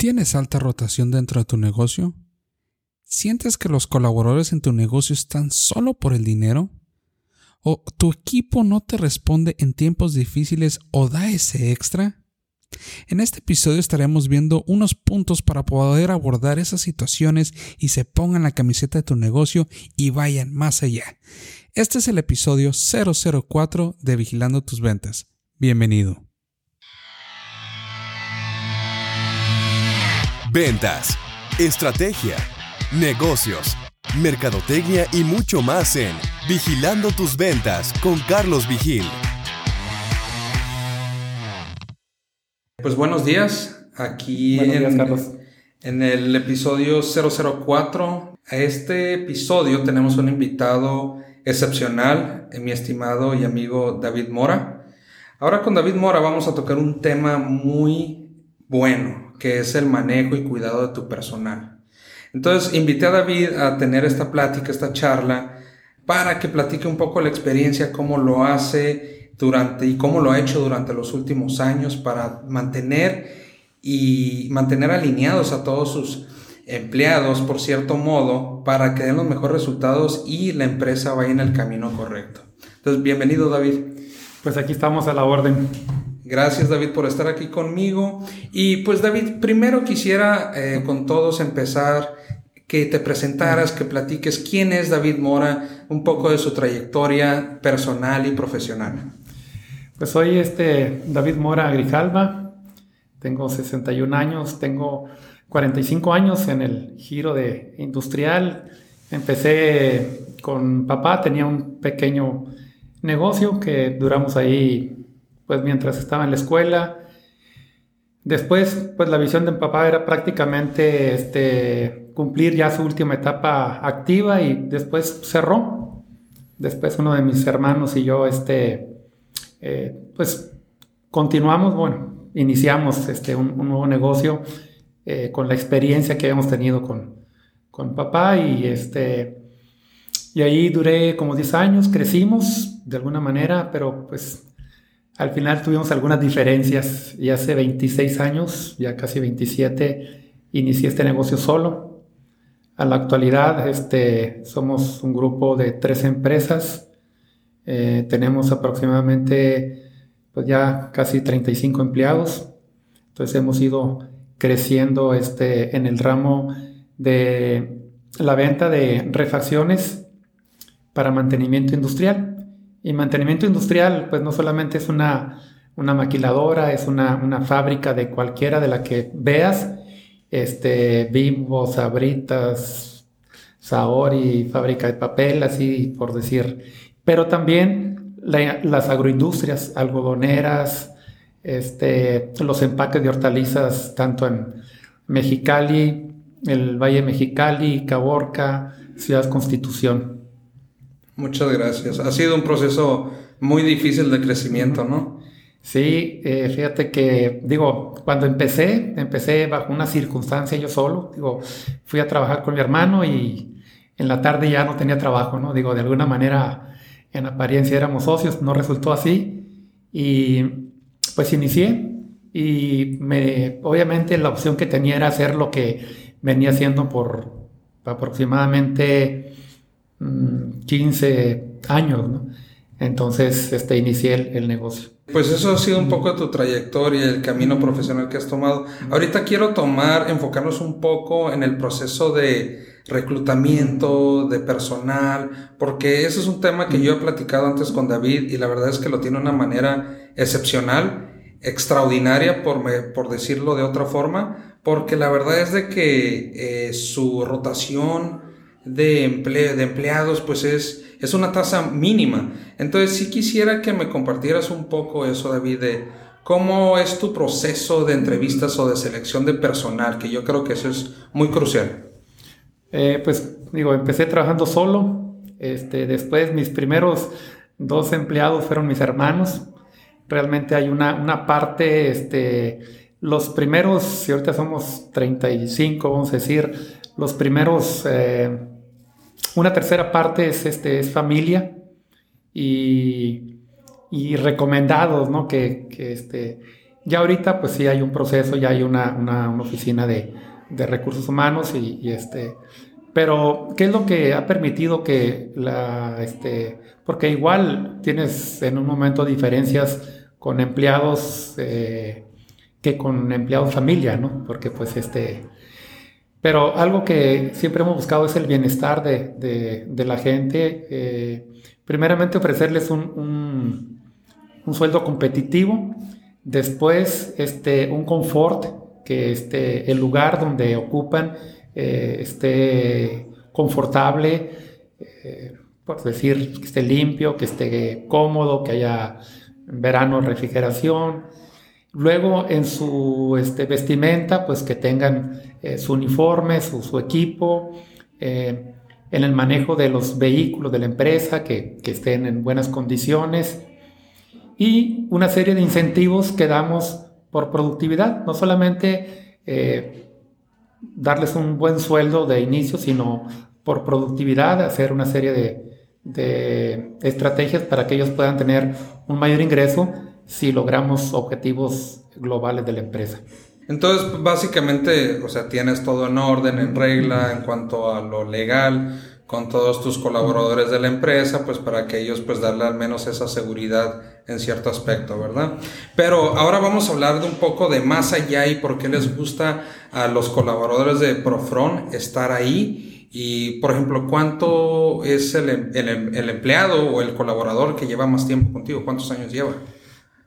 ¿Tienes alta rotación dentro de tu negocio? ¿Sientes que los colaboradores en tu negocio están solo por el dinero? ¿O tu equipo no te responde en tiempos difíciles o da ese extra? En este episodio estaremos viendo unos puntos para poder abordar esas situaciones y se pongan la camiseta de tu negocio y vayan más allá. Este es el episodio 004 de Vigilando tus ventas. Bienvenido. Ventas, estrategia, negocios, mercadotecnia y mucho más en Vigilando tus ventas con Carlos Vigil. Pues buenos días, aquí en, en el episodio 004. A este episodio tenemos un invitado excepcional, mi estimado y amigo David Mora. Ahora con David Mora vamos a tocar un tema muy bueno, que es el manejo y cuidado de tu personal. Entonces, invité a David a tener esta plática, esta charla, para que platique un poco la experiencia, cómo lo hace durante y cómo lo ha hecho durante los últimos años para mantener y mantener alineados a todos sus empleados, por cierto modo, para que den los mejores resultados y la empresa vaya en el camino correcto. Entonces, bienvenido David. Pues aquí estamos a la orden. Gracias David por estar aquí conmigo. Y pues David, primero quisiera eh, con todos empezar que te presentaras, que platiques quién es David Mora, un poco de su trayectoria personal y profesional. Pues soy este David Mora Grijalva, tengo 61 años, tengo 45 años en el giro de industrial. Empecé con papá, tenía un pequeño negocio que duramos ahí pues mientras estaba en la escuela. Después, pues la visión de mi papá era prácticamente este, cumplir ya su última etapa activa y después cerró. Después uno de mis hermanos y yo, este, eh, pues continuamos, bueno, iniciamos este, un, nuevo negocio eh, con la experiencia que habíamos tenido con, con papá y este, y ahí duré como 10 años, crecimos de alguna manera, pero pues al final tuvimos algunas diferencias y hace 26 años, ya casi 27, inicié este negocio solo. A la actualidad este, somos un grupo de tres empresas. Eh, tenemos aproximadamente pues ya casi 35 empleados. Entonces hemos ido creciendo este, en el ramo de la venta de refacciones para mantenimiento industrial. Y mantenimiento industrial, pues no solamente es una, maquiladora, es una, fábrica de cualquiera de la que veas, este, Bimbo, Sabritas, Saori, fábrica de papel, así por decir. Pero también las agroindustrias, algodoneras, este, los empaques de hortalizas, tanto en Mexicali, el Valle Mexicali, Caborca, Ciudad Constitución. Muchas gracias. Ha sido un proceso muy difícil de crecimiento, ¿no? Sí, eh, fíjate que, digo, cuando empecé, empecé bajo una circunstancia yo solo, digo, fui a trabajar con mi hermano y en la tarde ya no tenía trabajo, ¿no? Digo, de alguna manera, en apariencia éramos socios, no resultó así y pues inicié y me, obviamente la opción que tenía era hacer lo que venía haciendo por aproximadamente 15 mm, años, ¿no? Entonces, este, inicié el, negocio. Pues eso ha sido un poco tu trayectoria, el camino profesional que has tomado. Ahorita quiero tomar, enfocarnos un poco en el proceso de reclutamiento de personal, porque ese es un tema que yo he platicado antes con David y la verdad es que lo tiene de una manera excepcional, extraordinaria, por, por decirlo de otra forma, porque la verdad es de que eh, su rotación, de, de empleados, pues es, es una tasa mínima. Entonces, si quisiera que me compartieras un poco eso, David, de cómo es tu proceso de entrevistas o de selección de personal, que yo creo que eso es muy crucial. Eh, pues digo, empecé trabajando solo. Este, después mis primeros dos empleados fueron mis hermanos. Realmente hay una, una parte, este, los primeros, si ahorita somos 35, vamos a decir, los primeros eh, una tercera parte es, este, es familia y, recomendados, ¿no? Que, este, Ya ahorita pues sí hay un proceso, ya hay una, una, oficina de, de, recursos humanos y, este... Pero, ¿qué es lo que ha permitido que la, este, porque igual tienes en un momento diferencias con empleados eh, que con empleados familia, ¿no? Porque pues este, pero algo que siempre hemos buscado es el bienestar de, la gente. Eh, primeramente ofrecerles un, un, sueldo competitivo, después este, un confort, que este, el lugar donde ocupan eh, esté confortable, eh, por decir, que esté limpio, que esté cómodo, que haya en verano refrigeración. Luego en su este, vestimenta, pues que tengan eh, su uniforme, su, equipo, eh, en el manejo de los vehículos de la empresa, que, estén en buenas condiciones. Y una serie de incentivos que damos por productividad, no solamente eh, darles un buen sueldo de inicio, sino por productividad, hacer una serie de, de estrategias para que ellos puedan tener un mayor ingreso si logramos objetivos globales de la empresa. Entonces, básicamente, o sea, tienes todo en orden, en regla, en cuanto a lo legal, con todos tus colaboradores de la empresa, pues para que ellos pues darle al menos esa seguridad en cierto aspecto, ¿verdad? Pero ahora vamos a hablar de un poco de más allá y por qué les gusta a los colaboradores de Profron estar ahí y, por ejemplo, ¿cuánto es el, el, el, empleado o el colaborador que lleva más tiempo contigo? ¿Cuántos años lleva?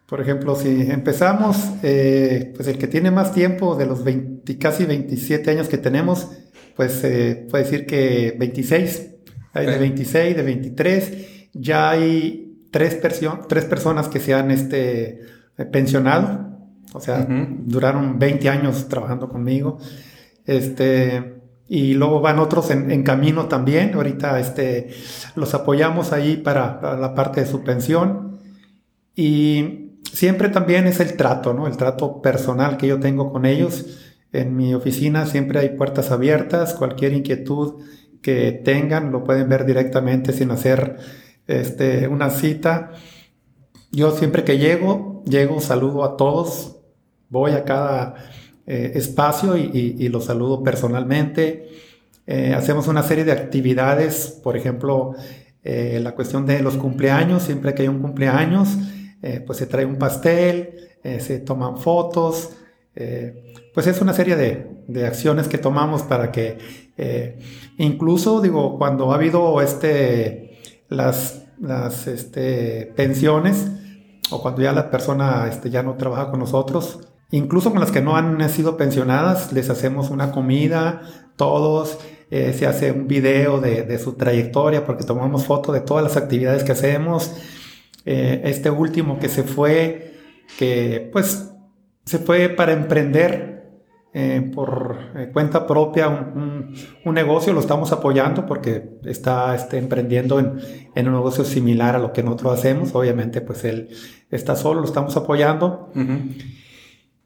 Por ejemplo, si empezamos, eh, pues el que tiene más tiempo de los 20, casi 27 años que tenemos, pues eh, puede decir que 26. Hay de 26, de 23. Ya hay tres, tres personas que se han este, pensionado. O sea, duraron 20 años trabajando conmigo. Este, y luego van otros en, camino también. Ahorita este, los apoyamos ahí para, la parte de su pensión. Y siempre también es el trato, ¿no? El trato personal que yo tengo con ellos. En mi oficina siempre hay puertas abiertas. Cualquier inquietud que tengan lo pueden ver directamente sin hacer este, una cita. Yo siempre que llego, llego, saludo a todos. Voy a cada eh, espacio y, los saludo personalmente. Eh, hacemos una serie de actividades, por ejemplo, eh, la cuestión de los cumpleaños, siempre que hay un cumpleaños, pues se trae un pastel, se toman fotos, pues es una serie de, acciones que tomamos para que incluso, digo, cuando ha habido este, las, las este, pensiones o cuando ya la persona este, ya no trabaja con nosotros, Incluso con las que no han sido pensionadas, les hacemos una comida, todos, eh, se hace un video de, su trayectoria porque tomamos foto de todas las actividades que hacemos. Eh, este último que se fue, que pues se fue para emprender eh, por cuenta propia un, negocio, lo estamos apoyando porque está este, emprendiendo en, un negocio similar a lo que nosotros hacemos. Obviamente pues él está solo, lo estamos apoyando.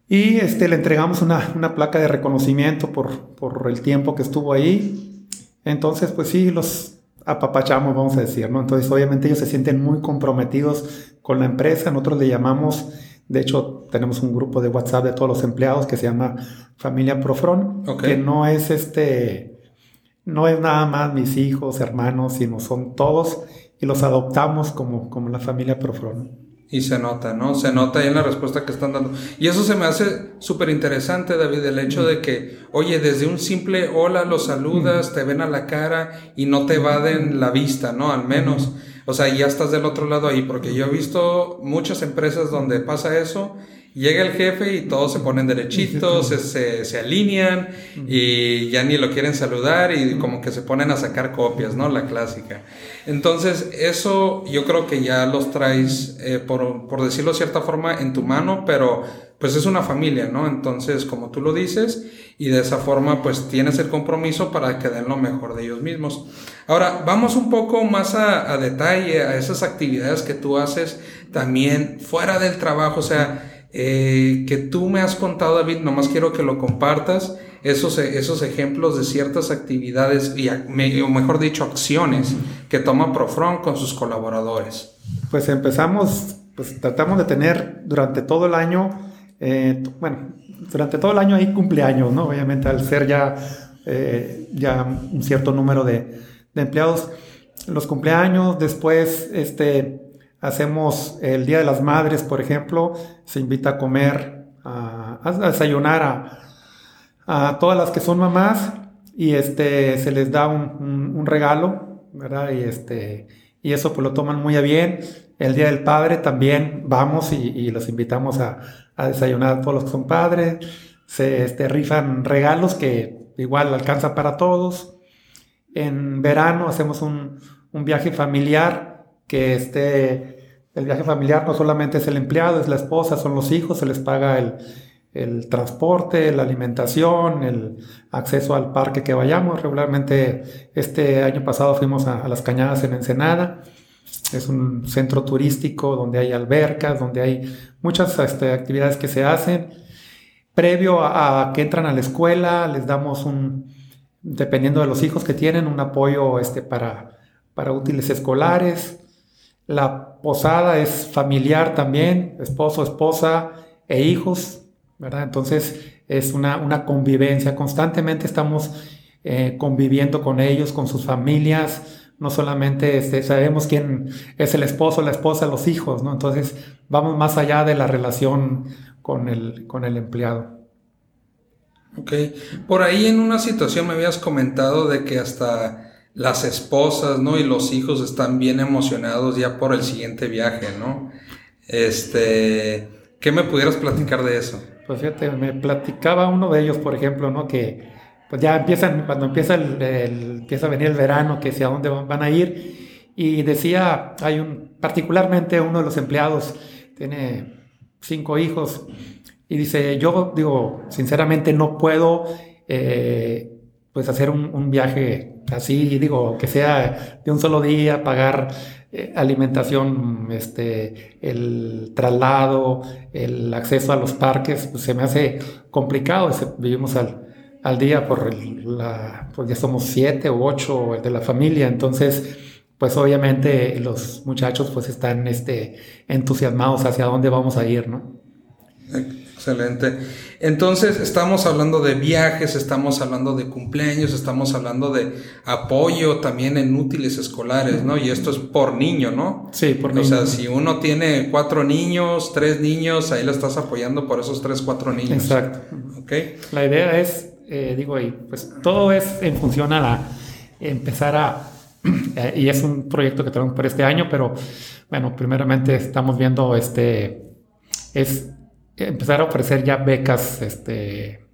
Y este, le entregamos una, una placa de reconocimiento por, por, el tiempo que estuvo ahí. Entonces, pues sí, los apapachamos, vamos a decir, ¿no? Entonces, obviamente ellos se sienten muy comprometidos con la empresa. Nosotros le llamamos, de hecho, tenemos un grupo de WhatsApp de todos los empleados que se llama Familia Profron, que no es este, no es nada más mis hijos, hermanos, sino son todos y los adoptamos como, como la familia Profron. Y se nota, ¿no? Se nota ahí en la respuesta que están dando. Y eso se me hace súper interesante, David, el hecho de que, oye, desde un simple hola los saludas, te ven a la cara y no te evaden la vista, ¿no? Al menos. O sea, ya estás del otro lado ahí, porque yo he visto muchas empresas donde pasa eso Llega el jefe y todos se ponen derechitos, se, se, alinean y ya ni lo quieren saludar y como que se ponen a sacar copias, ¿no? La clásica. Entonces, eso yo creo que ya los traes, eh, por, por decirlo de cierta forma, en tu mano, pero pues es una familia, ¿no? Entonces, como tú lo dices, y de esa forma, pues tienes el compromiso para que den lo mejor de ellos mismos. Ahora, vamos un poco más a, a detalle a esas actividades que tú haces también fuera del trabajo, o sea, eh, que tú me has contado, David, nomás quiero que lo compartas, esos, esos ejemplos de ciertas actividades, y, o mejor dicho, acciones que toma Profron con sus colaboradores. Pues empezamos, pues tratamos de tener durante todo el año Eh, bueno, durante todo el año hay cumpleaños, ¿no? Obviamente al ser ya, eh, ya un cierto número de, de, empleados, los cumpleaños, después este, hacemos el Día de las Madres, por ejemplo, se invita a comer, a, desayunar a, todas las que son mamás y este, se les da un, regalo, ¿verdad? Y, este, y eso pues lo toman muy a bien. El Día del Padre también vamos y, y los invitamos a, a, desayunar a todos los que son padres. Se este, rifan regalos que igual alcanza para todos. En verano hacemos un, un viaje familiar que este, el viaje familiar no solamente es el empleado, es la esposa, son los hijos, se les paga el, el transporte, la alimentación, el acceso al parque que vayamos. Regularmente este año pasado fuimos a, a las cañadas en Ensenada es un centro turístico donde hay albercas, donde hay muchas este, actividades que se hacen. Previo a, que entran a la escuela, les damos un, dependiendo de los hijos que tienen, un apoyo este, para, para útiles escolares. La posada es familiar también, esposo, esposa e hijos, ¿verdad? Entonces es una, una convivencia, constantemente estamos eh, conviviendo con ellos, con sus familias, no solamente este, sabemos quién es el esposo, la esposa, los hijos, ¿no? Entonces vamos más allá de la relación con el, con el empleado. Ok, por ahí en una situación me habías comentado de que hasta las esposas, ¿no? Y los hijos están bien emocionados ya por el siguiente viaje, ¿no? Este, ¿qué me pudieras platicar de eso? Pues fíjate, me platicaba uno de ellos, por ejemplo, ¿no? Que pues ya empiezan, cuando empieza, el, empieza a venir el verano, que sea dónde van a ir. Y decía, hay un, particularmente uno de los empleados, tiene cinco hijos, y dice, yo digo, sinceramente no puedo eh, pues hacer un, viaje así, digo, que sea de un solo día, pagar eh, alimentación, este, el traslado, el acceso a los parques, pues se me hace complicado, vivimos al, al día por la, pues ya somos siete u ocho de la familia, entonces pues obviamente los muchachos pues están este, entusiasmados hacia dónde vamos a ir, ¿no? Excelente. Entonces estamos hablando de viajes, estamos hablando de cumpleaños, estamos hablando de apoyo también en útiles escolares, ¿no? Y esto es por niño, ¿no? Sí, por niño. O sea, si uno tiene cuatro niños, tres niños, ahí lo estás apoyando por esos tres, cuatro niños. Exacto. Ok. La idea es eh, digo, y pues todo es en función a la, empezar a, y es un proyecto que tenemos para este año, pero bueno, primeramente estamos viendo este, es empezar a ofrecer ya becas, este,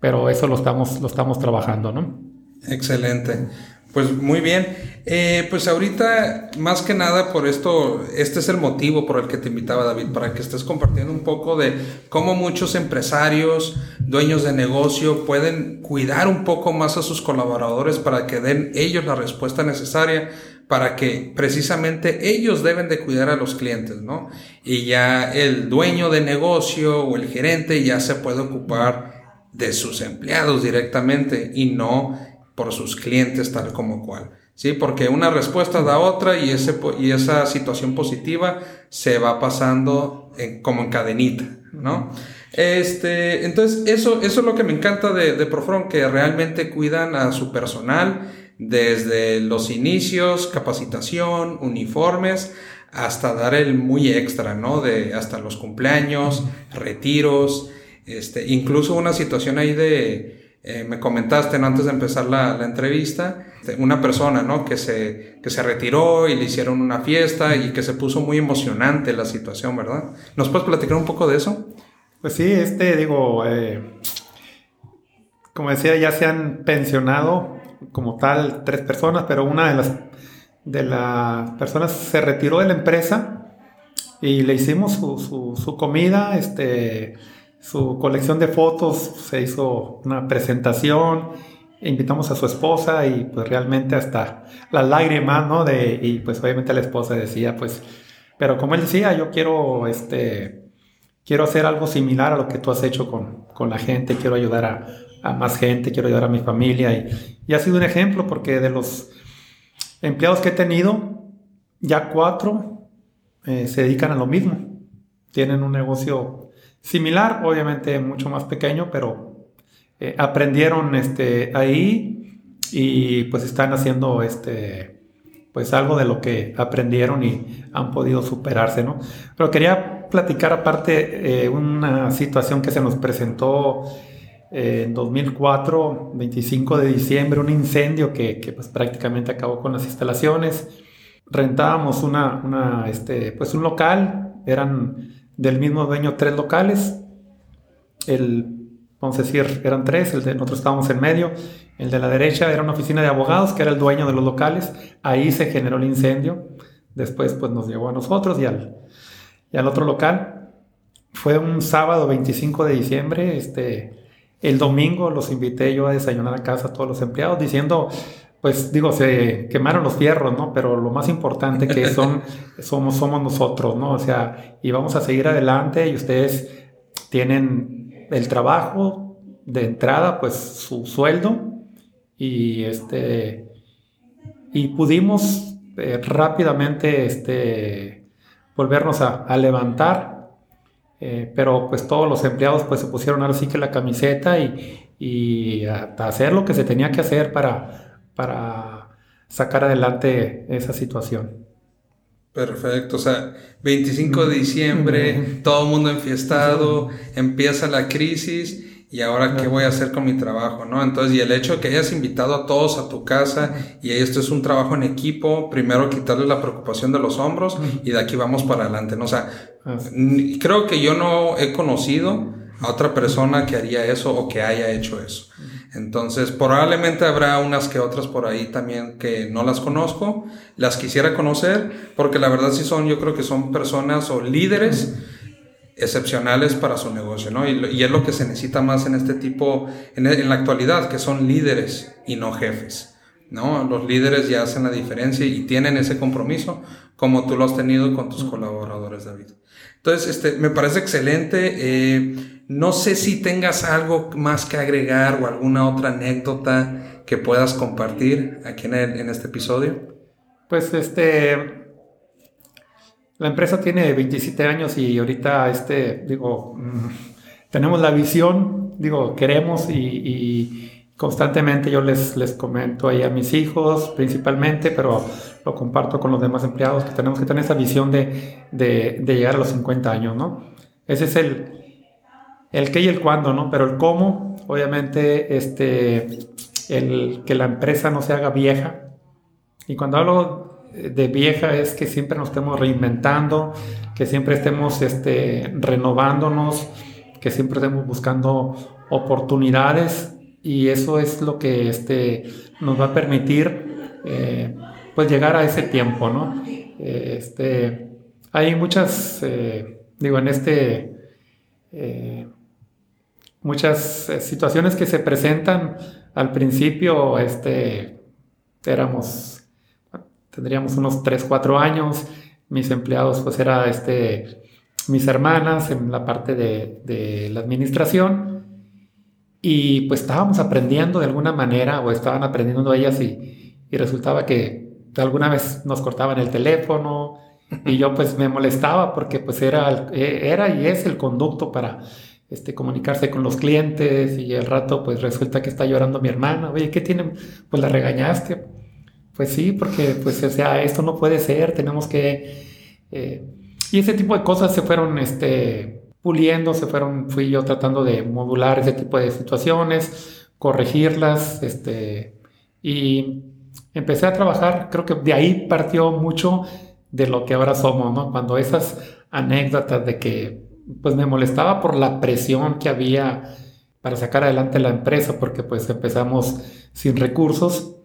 pero eso lo estamos, lo estamos trabajando, ¿no? Excelente. Pues muy bien. Eh, pues ahorita, más que nada, por esto, este es el motivo por el que te invitaba David, para que estés compartiendo un poco de cómo muchos empresarios, dueños de negocio, pueden cuidar un poco más a sus colaboradores para que den ellos la respuesta necesaria para que precisamente ellos deben de cuidar a los clientes, ¿no? Y ya el dueño de negocio o el gerente ya se puede ocupar de sus empleados directamente y no por sus clientes tal como cual. ¿sí? Porque una respuesta da otra y, ese, y esa situación positiva se va pasando como en cadenita, ¿no? Este, entonces, eso, eso es lo que me encanta de, de Profron, que realmente cuidan a su personal desde los inicios, capacitación, uniformes, hasta dar el muy extra, ¿no? De hasta los cumpleaños, retiros, este, incluso una situación ahí de, eh, me comentaste antes de empezar la, entrevista, una persona ¿no? que, se, que se retiró y le hicieron una fiesta y que se puso muy emocionante la situación, ¿verdad? ¿Nos puedes platicar un poco de eso? Pues sí, este, digo, eh, como decía, ya se han pensionado como tal tres personas, pero una de las, de las personas se retiró de la empresa y le hicimos su, su, comida, este su colección de fotos, se hizo una presentación, invitamos a su esposa y pues realmente hasta las lágrimas, ¿no? De, y pues obviamente la esposa decía, pues, pero como él decía, yo quiero, este, quiero hacer algo similar a lo que tú has hecho con, con la gente, quiero ayudar a, a, más gente, quiero ayudar a mi familia y, y, ha sido un ejemplo porque de los empleados que he tenido, ya cuatro eh, se dedican a lo mismo, tienen un negocio similar, obviamente mucho más pequeño, pero eh, aprendieron este, ahí y pues están haciendo este, pues algo de lo que aprendieron y han podido superarse, ¿no? Pero quería platicar aparte eh, una situación que se nos presentó eh, en 2004, 25 de diciembre, un incendio que, que pues prácticamente acabó con las instalaciones. Rentábamos una, una este, pues un local, eran del mismo dueño tres locales. El, vamos a decir, eran tres, el de nosotros estábamos en medio. El de la derecha era una oficina de abogados, que era el dueño de los locales. Ahí se generó el incendio. Después, pues nos llegó a nosotros y al, y al otro local. Fue un sábado 25 de diciembre. Este, el domingo los invité yo a desayunar a casa a todos los empleados diciendo, pues digo, se quemaron los fierros, ¿no? Pero lo más importante que son, somos, somos nosotros, ¿no? O sea, y vamos a seguir adelante y ustedes tienen el trabajo de entrada, pues su sueldo y este, y pudimos eh, rápidamente, este, volvernos a, levantar, eh, pero pues todos los empleados pues se pusieron ahora sí que la camiseta y, y a hacer lo que se tenía que hacer para para sacar adelante esa situación. Perfecto, o sea, 25 de diciembre, todo el mundo enfiestado, empieza la crisis y ahora qué voy a hacer con mi trabajo, ¿no? Entonces, y el hecho de que hayas invitado a todos a tu casa y esto es un trabajo en equipo, primero quitarle la preocupación de los hombros y de aquí vamos para adelante, ¿no? O sea, creo que yo no he conocido a otra persona que haría eso o que haya hecho eso. Entonces, probablemente habrá unas que otras por ahí también que no las conozco, las quisiera conocer, porque la verdad sí son, yo creo que son personas o líderes excepcionales para su negocio, ¿no? Y, es lo que se necesita más en este tipo, en, en, la actualidad, que son líderes y no jefes, ¿no? Los líderes ya hacen la diferencia y tienen ese compromiso, como tú lo has tenido con tus colaboradores, David. Entonces, este, me parece excelente. Eh, no sé si tengas algo más que agregar o alguna otra anécdota que puedas compartir aquí en, este episodio. Pues este, la empresa tiene 27 años y ahorita, este, digo, mm, tenemos la visión, digo, queremos y, constantemente yo les, les comento ahí a mis hijos principalmente, pero lo comparto con los demás empleados, que tenemos que tener esa visión de, de llegar a los 50 años, ¿no? Ese es el, el qué y el cuándo, ¿no? Pero el cómo, obviamente, este, el que la empresa no se haga vieja. Y cuando hablo de vieja es que siempre nos estemos reinventando, que siempre estemos este, renovándonos, que siempre estemos buscando oportunidades y eso es lo que este, nos va a permitir eh, pues llegar a ese tiempo, ¿no? este, hay muchas, eh, digo, en este eh, muchas eh, situaciones que se presentan al principio, este, éramos, tendríamos unos 3, 4 años, mis empleados pues era este, mis hermanas en la parte de, de la administración. Y pues estábamos aprendiendo de alguna manera o estaban aprendiendo ellas y, y resultaba que alguna vez nos cortaban el teléfono. Y yo pues me molestaba porque pues era, era y es el conducto para este, comunicarse con los clientes. Y al rato pues resulta que está llorando mi hermana, oye, ¿qué tiene? Pues la regañaste. Pues sí, porque pues o sea, esto no puede ser, tenemos que... Eh, y ese tipo de cosas se fueron este, puliendo, se fueron, fui yo tratando de modular ese tipo de situaciones, corregirlas, este, y empecé a trabajar, creo que de ahí partió mucho de lo que ahora somos, ¿no? Cuando esas anécdotas de que pues me molestaba por la presión que había para sacar adelante la empresa, porque pues empezamos sin recursos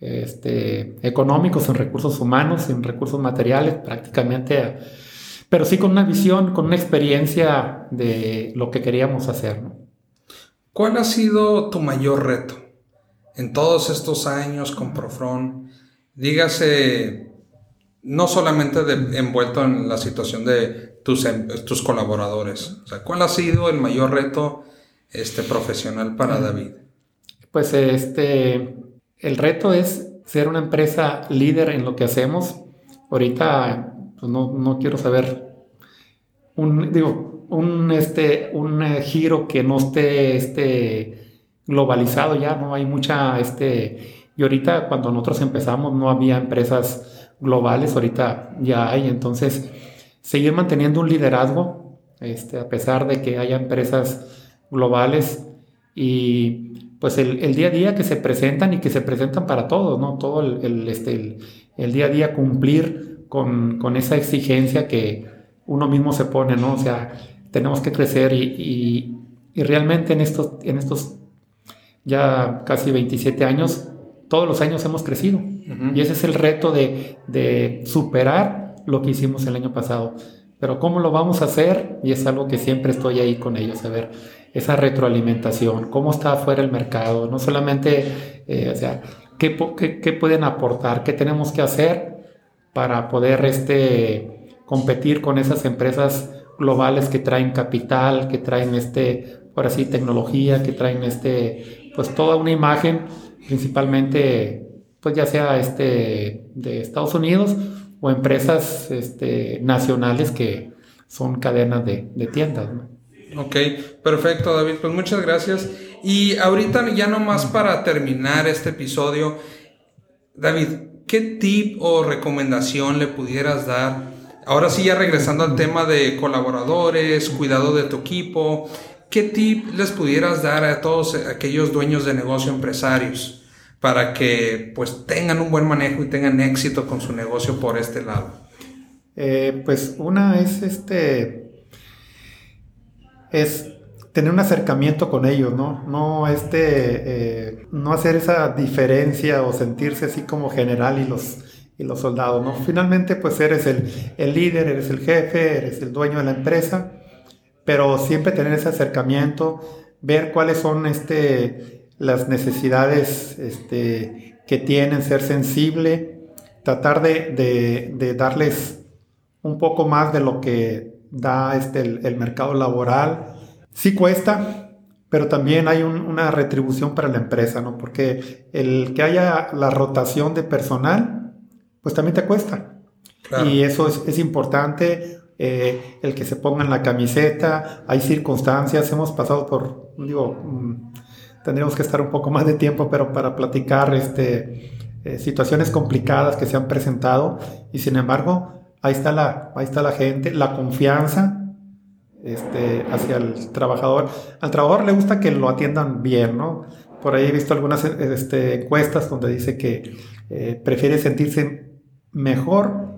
este, económicos, sin recursos humanos, sin recursos materiales, prácticamente, pero sí con una visión, con una experiencia de lo que queríamos hacer. ¿Cuál ha sido tu mayor reto en todos estos años con Profron? Dígase, no solamente envuelto en la situación de tus, em, tus colaboradores? O sea, ¿cuál ha sido el mayor reto este, profesional para David? Pues este, el reto es ser una empresa líder en lo que hacemos. Ahorita pues no, no, quiero saber, un, digo, un, este, un eh, giro que no esté este, globalizado ya, no hay mucha, este, y ahorita cuando nosotros empezamos no había empresas globales, ahorita ya hay, entonces seguir manteniendo un liderazgo, este, a pesar de que haya empresas globales y pues el, día a día que se presentan y que se presentan para todos, ¿no? Todo el, este, el, día a día cumplir con, con esa exigencia que, uno mismo se pone, ¿no? O sea, tenemos que crecer y, realmente en estos, en estos ya casi 27 años, todos los años hemos crecido. Y ese es el reto de, superar lo que hicimos el año pasado. Pero ¿cómo lo vamos a hacer? Y es algo que siempre estoy ahí con ellos, a ver, esa retroalimentación, cómo está afuera el mercado, no solamente, eh, o sea, ¿qué, qué, pueden aportar, qué tenemos que hacer para poder este, competir con esas empresas globales que traen capital, que traen este, por así, tecnología, que traen este, pues toda una imagen, principalmente, pues ya sea este, de Estados Unidos o empresas este, nacionales que son cadenas de, tiendas. Ok, perfecto David, pues muchas gracias. Y ahorita ya nomás para terminar este episodio, David, ¿qué tip o recomendación le pudieras dar Ahora sí, ya regresando al tema de colaboradores, cuidado de tu equipo, ¿qué tip les pudieras dar a todos aquellos dueños de negocio empresarios para que pues tengan un buen manejo y tengan éxito con su negocio por este lado? Eh, pues una es este es tener un acercamiento con ellos, ¿no? No este eh, no hacer esa diferencia o sentirse así como general y los y los soldados, ¿no? Finalmente, pues eres el, líder, eres el jefe, eres el dueño de la empresa, pero siempre tener ese acercamiento, ver cuáles son este, las necesidades este, que tienen, ser sensible, tratar de, darles un poco más de lo que da este, el, mercado laboral. Sí cuesta, pero también hay una retribución para la empresa, ¿no? Porque el que haya la rotación de personal, pues también te cuesta. Y eso es, importante, eh, el que se pongan la camiseta, hay circunstancias, hemos pasado por, digo, mm, tendríamos que estar un poco más de tiempo, pero para platicar este, eh, situaciones complicadas que se han presentado y sin embargo, ahí está la, ahí está la gente, la confianza este, hacia el trabajador. Al trabajador le gusta que lo atiendan bien, ¿no? Por ahí he visto algunas este, encuestas donde dice que eh, prefiere sentirse mejor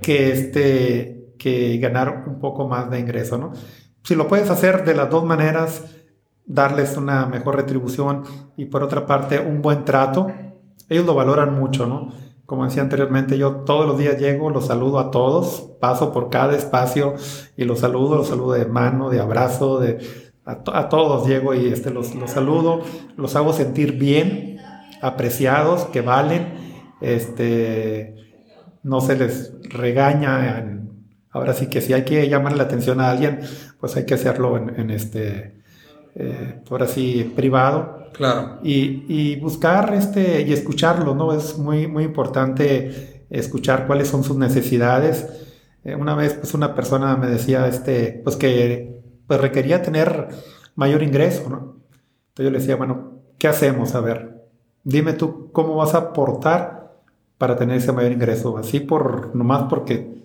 que, este, que ganar un poco más de ingreso, ¿no? Si lo puedes hacer de las dos maneras, darles una mejor retribución y por otra parte un buen trato, ellos lo valoran mucho, ¿no? Como decía anteriormente, yo todos los días llego, los saludo a todos, paso por cada espacio y los saludo, los saludo de mano, de abrazo, de, a, todos llego y este, los, los saludo, los hago sentir bien, apreciados, que valen, este, no se les regaña. ahora sí que si hay que llamar la atención a alguien, pues hay que hacerlo en, este, eh, por así, privado. Claro. Y, buscar este, y escucharlo, ¿no? Es muy, muy importante escuchar cuáles son sus necesidades. Eh, una vez, pues una persona me decía, este, pues que pues, requería tener mayor ingreso, ¿no? Entonces yo le decía, bueno, ¿qué hacemos? A ver, dime tú cómo vas a aportar para tener ese mayor ingreso. Así por, nomás porque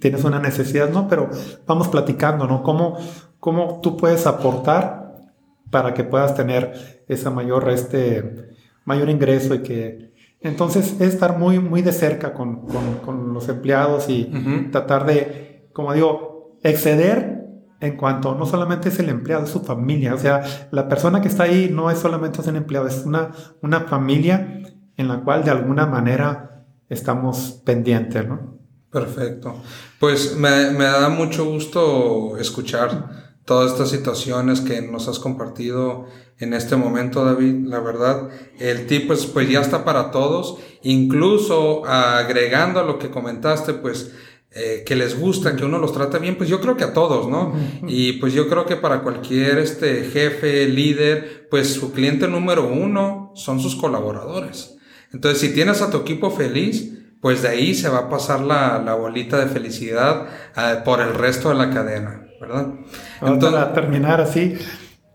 tienes una necesidad, no, pero vamos platicando, ¿no? ¿Cómo, cómo tú puedes aportar para que puedas tener ese mayor, este, mayor ingreso y que... Entonces es estar muy, muy de cerca con, con, los empleados y tratar de, como digo, exceder en cuanto no solamente es el empleado, es su familia. O sea, la persona que está ahí no es solamente un empleado, es una, una familia en la cual de alguna manera estamos pendientes, ¿no? Perfecto. Pues me, da mucho gusto escuchar todas estas situaciones que nos has compartido en este momento, David. La verdad, el tip pues, pues ya está para todos. Incluso agregando a lo que comentaste, pues eh, que les gusta, que uno los trata bien, pues yo creo que a todos, ¿no? Y pues yo creo que para cualquier este jefe, líder, pues su cliente número uno son sus colaboradores. Entonces, si tienes a tu equipo feliz, pues de ahí se va a pasar la, bolita de felicidad ah, por el resto de la cadena. ¿verdad? Entonces, para terminar así,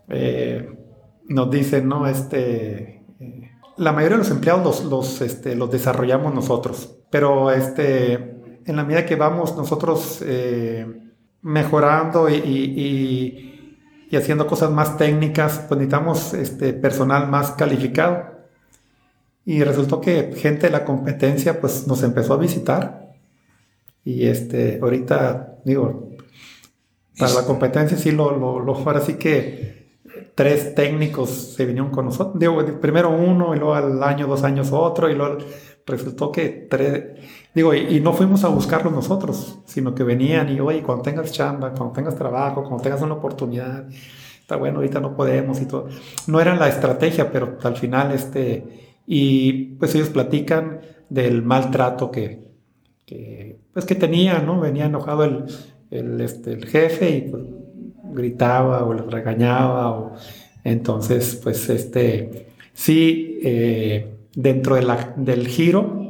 eh, nos dicen, ¿no? Este, eh, la mayoría de los empleados los, los, este, los desarrollamos nosotros, pero este, en la medida que vamos nosotros eh, mejorando y, y, haciendo cosas más técnicas, pues necesitamos este, personal más calificado. Y resultó que gente de la competencia pues nos empezó a visitar. Y este, ahorita, digo, para la competencia sí lo, lo, lo ahora sí que tres técnicos se vinieron con nosotros. Digo, primero uno y luego al año, dos años otro y luego resultó que tres, digo, y, no fuimos a buscarlos nosotros, sino que venían y, oye, cuando tengas chamba, cuando tengas trabajo, cuando tengas una oportunidad, está bueno, ahorita no podemos y todo. No era la estrategia, pero al final, este, y pues ellos platican del maltrato que, que pues que tenía, ¿no? Venía enojado el, el, este, el jefe y pues, gritaba o les regañaba. O, entonces, pues este, sí, eh, dentro de la, del giro,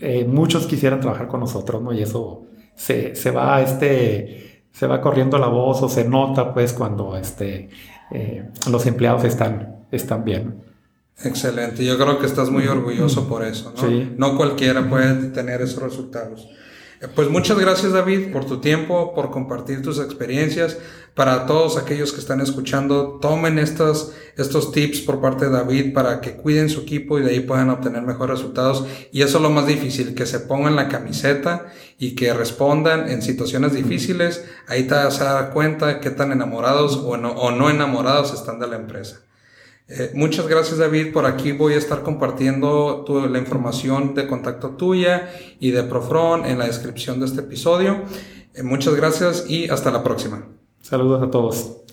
eh, muchos quisieran trabajar con nosotros, ¿no? Y eso se, se, va, este, se va corriendo la voz o se nota, pues, cuando este, eh, los empleados están, están bien. Excelente, yo creo que estás muy orgulloso por eso, ¿no? Sí. No cualquiera puede tener esos resultados. Pues muchas gracias David por tu tiempo, por compartir tus experiencias. Para todos aquellos que están escuchando, tomen estos, estos tips por parte de David para que cuiden su equipo y de ahí puedan obtener mejores resultados. Y eso es lo más difícil, que se pongan la camiseta y que respondan en situaciones difíciles. Ahí te vas a dar cuenta qué tan enamorados o no, o no enamorados están de la empresa. Eh, muchas gracias David, por aquí voy a estar compartiendo la información de contacto tuya y de Profron en la descripción de este episodio. Eh, muchas gracias y hasta la próxima. Saludos a todos.